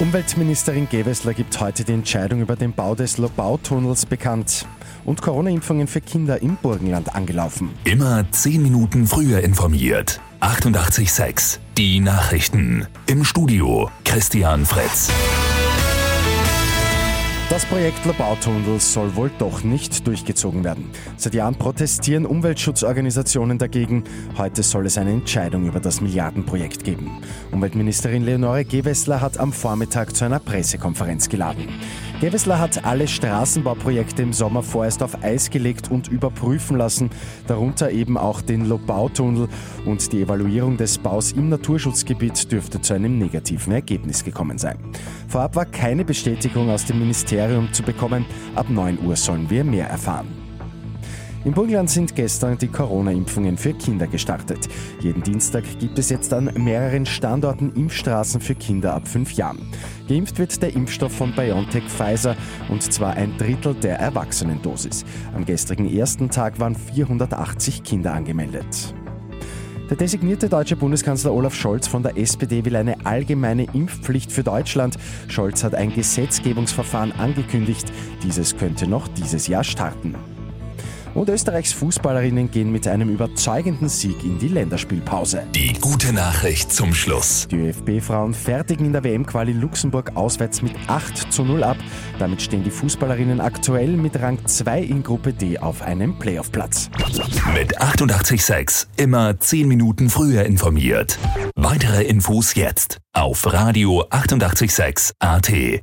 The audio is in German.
Umweltministerin Gewessler gibt heute die Entscheidung über den Bau des Lobautunnels bekannt. Und Corona-Impfungen für Kinder im Burgenland angelaufen. Immer 10 Minuten früher informiert. 88.6 Die Nachrichten. Im Studio Christian Fritz. Das Projekt Lobautunnel soll wohl doch nicht durchgezogen werden. Seit Jahren protestieren Umweltschutzorganisationen dagegen. Heute soll es eine Entscheidung über das Milliardenprojekt geben. Umweltministerin Leonore Gewessler hat am Vormittag zu einer Pressekonferenz geladen. Gewessler hat alle Straßenbauprojekte im Sommer vorerst auf Eis gelegt und überprüfen lassen, darunter eben auch den Lobautunnel und die Evaluierung des Baus im Naturschutzgebiet dürfte zu einem negativen Ergebnis gekommen sein. Vorab war keine Bestätigung aus dem Ministerium zu bekommen, ab 9 Uhr sollen wir mehr erfahren. Im Burgenland sind gestern die Corona-Impfungen für Kinder gestartet. Jeden Dienstag gibt es jetzt an mehreren Standorten Impfstraßen für Kinder ab fünf Jahren. Geimpft wird der Impfstoff von BioNTech Pfizer und zwar ein Drittel der Erwachsenendosis. Am gestrigen ersten Tag waren 480 Kinder angemeldet. Der designierte deutsche Bundeskanzler Olaf Scholz von der SPD will eine allgemeine Impfpflicht für Deutschland. Scholz hat ein Gesetzgebungsverfahren angekündigt. Dieses könnte noch dieses Jahr starten. Und Österreichs Fußballerinnen gehen mit einem überzeugenden Sieg in die Länderspielpause. Die gute Nachricht zum Schluss. Die ÖFB-Frauen fertigen in der WM-Quali Luxemburg auswärts mit 8 zu 0 ab. Damit stehen die Fußballerinnen aktuell mit Rang 2 in Gruppe D auf einem Playoff-Platz. Mit 886 immer 10 Minuten früher informiert. Weitere Infos jetzt auf Radio 886 AT.